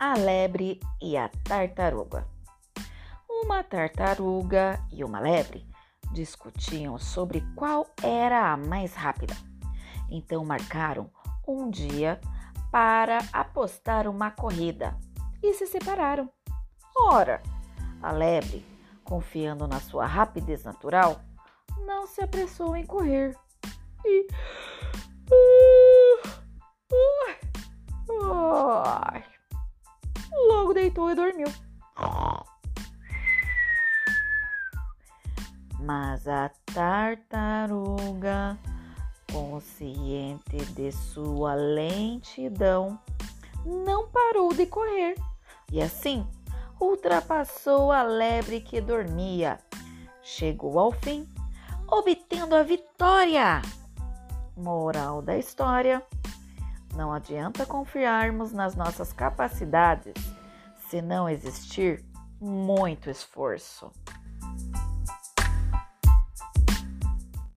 A lebre e a tartaruga. Uma tartaruga e uma lebre discutiam sobre qual era a mais rápida. Então marcaram um dia para apostar uma corrida e se separaram. Ora, a lebre, confiando na sua rapidez natural, não se apressou em correr e. Logo deitou e dormiu. Mas a tartaruga, consciente de sua lentidão, não parou de correr e assim ultrapassou a lebre que dormia. Chegou ao fim, obtendo a vitória. Moral da história: não adianta confiarmos nas nossas capacidades se não existir muito esforço.